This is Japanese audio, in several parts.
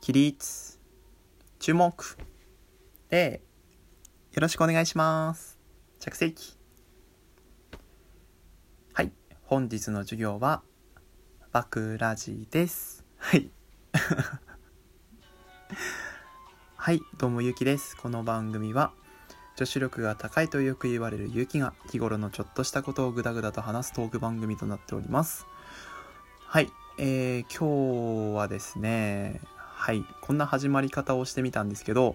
起立注目。でよろしくお願いします。着席。はい。本日の授業はバクラジです。はい。はい。どうもゆうきです。この番組は女子力が高いとよく言われるゆうきが日頃のちょっとしたことをぐだぐだと話すトーク番組となっております。はい。えー、今日はですねはいこんな始まり方をしてみたんですけど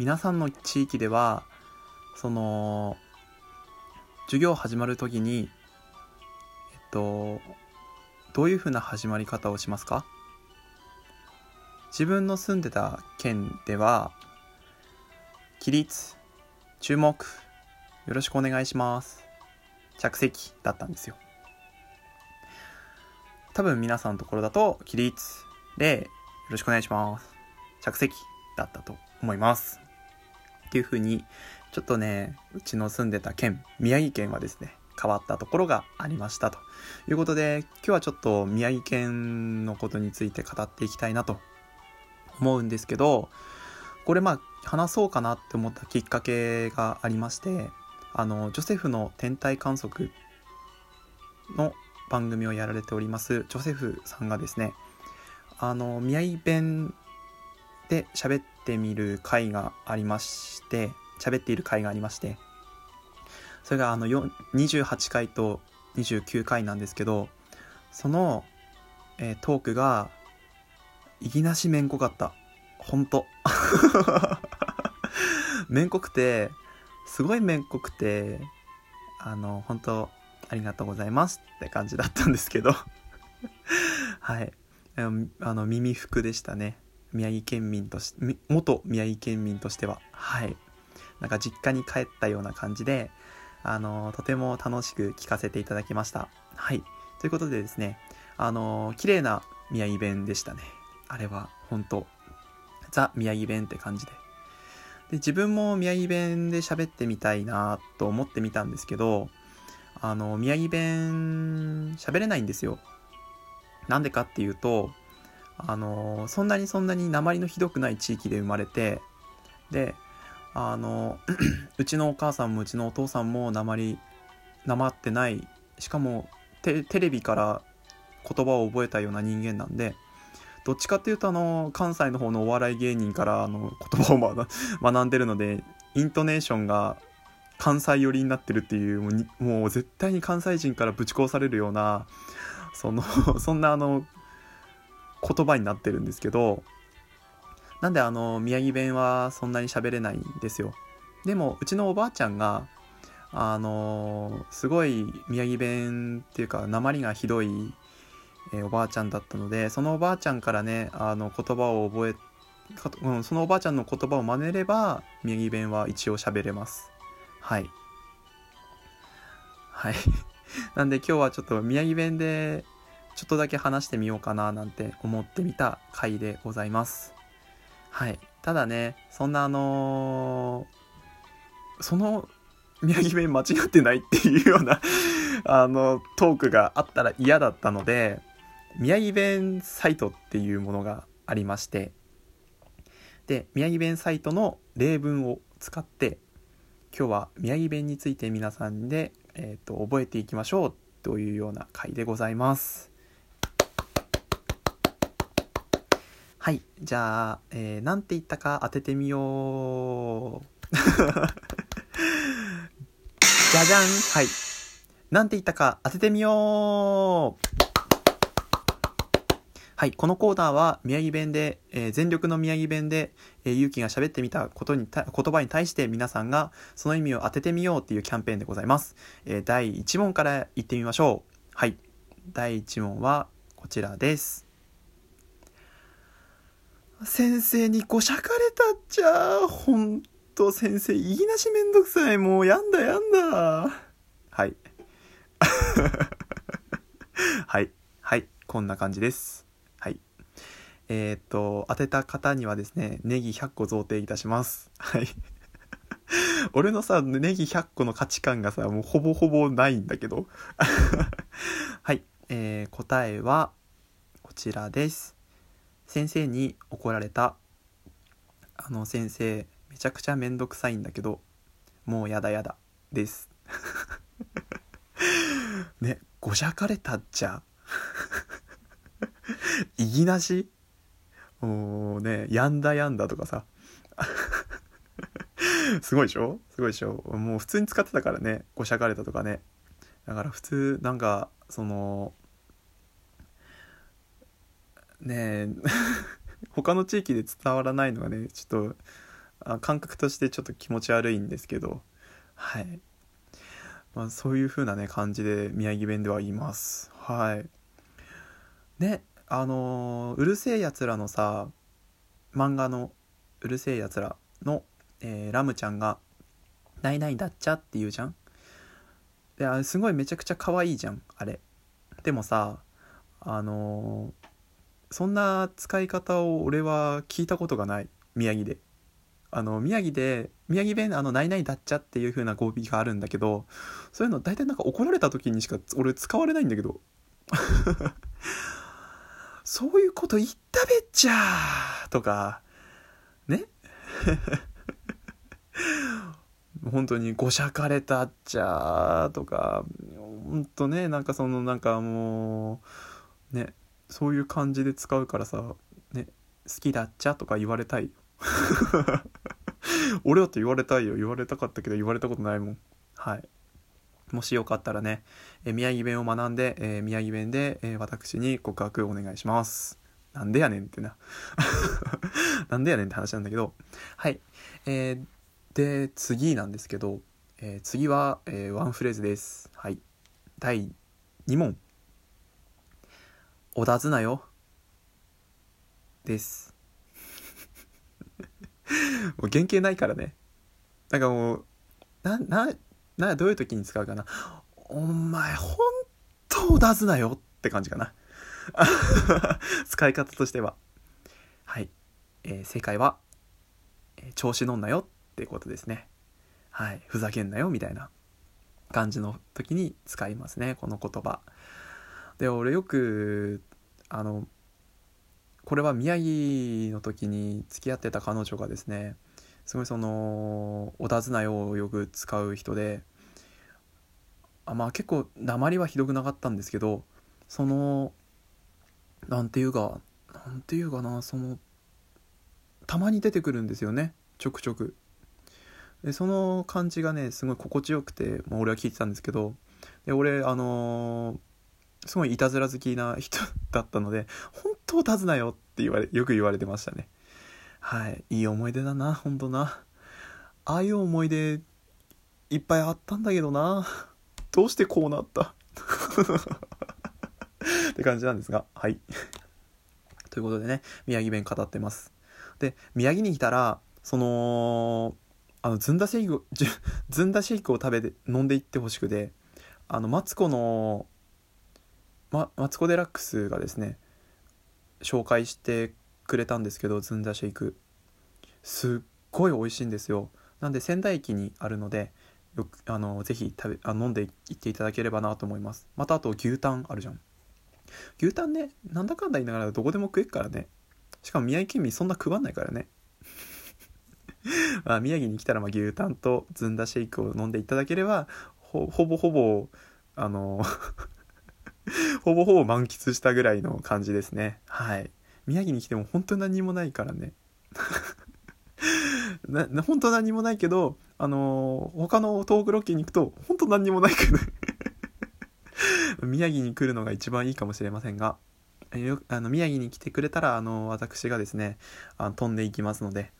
皆さんの地域ではその授業始まる時にえっとどういうふうな始まり方をしますか？自分の住んでた県では起立注目よろしくお願いします着席だったんですよ。多分皆さんのところだと起立でろしくお願いします。着席だったと思います。っていう風にちょっとねうちの住んでた県宮城県はですね変わったところがありましたということで今日はちょっと宮城県のことについて語っていきたいなと思うんですけどこれまあ話そうかなって思ったきっかけがありましてあのジョセフの天体観測の番組をやられておりますジョセフさんがですねあの宮城弁で喋ってみる回がありまして喋っている回がありましてそれがあの28回と29回なんですけどその、えー、トークがいぎなしめんこかった。ほんと。めんこくてすごいめんこくてあの本当ありがとうございますって感じだったんですけど。はい。あの耳服でしたね。宮城県民として元宮城県民としては。はい。なんか実家に帰ったような感じであのとても楽しく聞かせていただきました。はい。ということでですねあの綺麗な宮城弁でしたね。あれは本当。ザ宮城弁って感じで。で自分も宮城弁で喋ってみたいなと思ってみたんですけどあの宮城弁喋れないんですよ。なんでかっていうとあのそんなにそんなに鉛のひどくない地域で生まれてであの うちのお母さんもうちのお父さんも鉛鉛ってないしかもテレビから言葉を覚えたような人間なんでどっちかっていうとあの関西の方のお笑い芸人からあの言葉を 学んでるのでイントネーションが関西寄りになってるっていうもう絶対に関西人からぶち壊されるようなその そんなあの言葉になってるんですけどなんであの宮城弁はそんなに喋れないんですよ。でもうちのおばあちゃんがあのすごい宮城弁っていうか鉛がひどい、え、おばあちゃんだったのでそのおばあちゃんからねあの言葉を覚えかうん、そのおばあちゃんの言葉を真似れば宮城弁は一応喋れます。はい。はい。なんで今日はちょっと宮城弁でちょっとだけ話してみようかななんて思ってみた回でございます。はい。ただね、そんなあのー、その宮城弁間違ってないっていうような あの、トークがあったら嫌だったので、宮城弁サイトっていうものがありまして、で、宮城弁サイトの例文を使って、今日は宮城弁について皆さんで、えーと覚えていきましょうというような回でございます。はい。じゃあ、えー、なんて言ったか当ててみよう。じゃじゃんはい。なんて言ったか当ててみようはい。このコーナーは宮城弁で、えー、全力の宮城弁で、えー、ゆうきが喋ってみたことに言葉に対して皆さんがその意味を当ててみようっていうキャンペーンでございます。えー、第1問からいってみましょう。はい。第1問はこちらです。先生にこしゃかれたっちゃ。ほんと先生、言いなしめんどくさい。もうやんだやんだ。はい。はい。はい。こんな感じです。えー、っと、当てた方にはですね、ネギ100個贈呈いたします。はい。俺のさ、ネギ100個の価値観がさ、もうほぼほぼないんだけど。はい。えー、答えは、こちらです。先生に怒られたあの先生めちゃくちゃめんどくさいんだけどもうやだやだです ねごしゃかれたっちゃいぎなし？もうねやんだやんだとかさ。すごいでしょ？すごいでしょ？もう普通に使ってたからね。ごしゃかれたとかね。だから普通なんかそのねえ 他の地域で伝わらないのがねちょっとあ感覚としてちょっと気持ち悪いんですけど。はい。まあ、そういう風なね感じで宮城弁では言います。はい。ね。あのー、うるせえやつらのさ漫画のうるせえやつらの、えー、ラムちゃんが「ないないだっちゃ」って言うじゃん。であすごいめちゃくちゃ可愛いじゃんあれ。でもさあのー、そんな使い方を俺は聞いたことがない宮城で。あの宮城で宮城弁あの「ないないだっちゃ」っていう風な語尾があるんだけどそういうの大体なんか怒られた時にしか俺使われないんだけど。そういうこと言ったべっちゃ。ーとか。ね。本当にごしゃかれたっちゃ。ーとか。ほんとねなんかそのなんかもうね。そういう感じで使うからさ。ね。好きだっちゃ。とか言われたい 俺だって言われたいよ。言われたかったけど言われたことないもん。はい。もしよかったらね、え宮城弁を学んで、え、宮城弁で、え、私に告白お願いします。なんでやねんってな。なんでやねんって話なんだけど。はい。えー、で次なんですけど、えー、次は、えー、ワンフレーズです。はい。第2問。おだずなよ。です。もう原型ないからね。なんかもう、な、な、な、どういう時に使うかな。お前、本当出すなよって感じかな。使い方としては。はい。えー、正解は、え、調子乗んなよってことですね。はい。ふざけんなよみたいな感じの時に使いますね、この言葉。で、俺よく、あの、これは宮城の時に付き合ってた彼女がですねすごいその「お尋ねをよく使う人であまあ結構鉛はひどくなかったんですけどそのなんていうかなんていうかなそのたまに出てくるんですよねちょくちょくでその感じがねすごい心地よくて、まあ、俺は聞いてたんですけどで俺あのーすごいいたずら好きな人だったので、本当尋なよって言われ、よく言われてましたね。はい。いい思い出だな、ほんとな。ああいう思い出、いっぱいあったんだけどな。どうしてこうなった？って感じなんですが、はい。ということでね、宮城弁語ってます。で、宮城に来たら、その、あの、ずんだシェイク、ずんだシェイクを食べて、飲んでいってほしくて、あの、マツコのま、マツコ・デラックスがですね紹介してくれたんですけどずんだシェイク。すっごい美味しいんですよ。なんで仙台駅にあるのでよくあのぜひ食べあ飲んでいっていただければなと思います。またあと牛タンあるじゃん。牛タンねなんだかんだ言いながらどこでも食えっからね。しかも宮城県民そんな食わんないからね。まあ宮城に来たらま牛タンとずんだシェイクを飲んでいただければほぼほぼあの ほぼほぼ満喫したぐらいの感じですね。はい。宮城に来ても本当に何もないからね。な、本当何もないけど、あのー、他の東北ロッケに行くと、本当何にもないけど 宮城に来るのが一番いいかもしれませんが、よあの宮城に来てくれたら、あの私がですね、あの飛んでいきますので、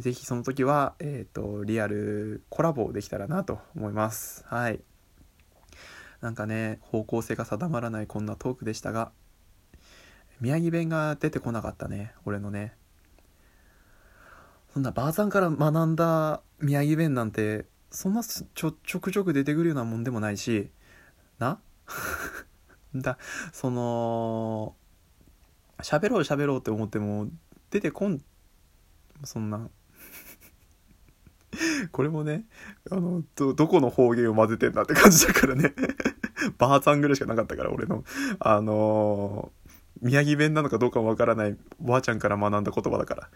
ぜひその時は、えっ、ー、と、リアルコラボできたらなと思います。はい。なんかね方向性が定まらないこんなトークでしたが宮城弁が出てこなかったね。俺のね。そんなばあさんから学んだ宮城弁なんてそんなちょちょくちょく出てくるようなもんでもないし。な？だその喋ろう喋ろうって思っても出てこんそんな。これもねあのどどこの方言を混ぜてんだって感じだからね。ばあさんぐらいしかなかったから、俺の。あの宮城弁なのかどうかもわからないおばあちゃんから学んだ言葉だから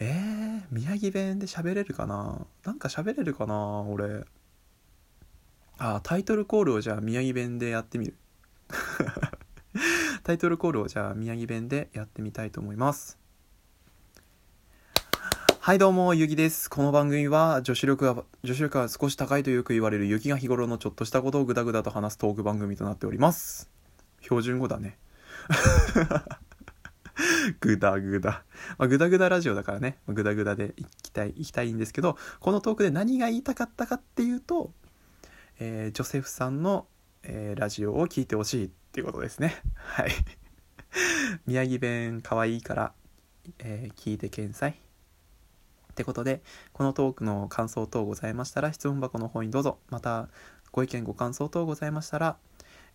えー、宮城弁で喋れるかな？なんか喋れるかな俺あタイトルコールをじゃあ宮城弁でやってみる タイトルコールをじゃあ宮城弁でやってみたいと思いますはいどうも、ゆきです。この番組は女子力が、女子力が少し高いとよく言われる雪が日頃のちょっとしたことをぐだぐだと話すトーク番組となっております。標準語だね。ぐだぐだ。まあ、ぐだぐだラジオだからね、ぐだぐだでいきたい、いきたいんですけど、このトークで何が言いたかったかっていうと、えー、ジョセフさんの、えー、ラジオを聞いてほしいっていうことですね。はい。宮城弁かわいいから、えー、聞いて検索。ってことで、このトークの感想等ございましたら、質問箱の方にどうぞ。また、ご意見ご感想等ございましたら、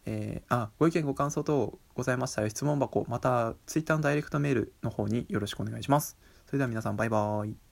えー、あ、ご意見ご感想等ございましたら、質問箱、また、Twitter のダイレクトメールの方によろしくお願いします。それでは皆さん、バイバーイ。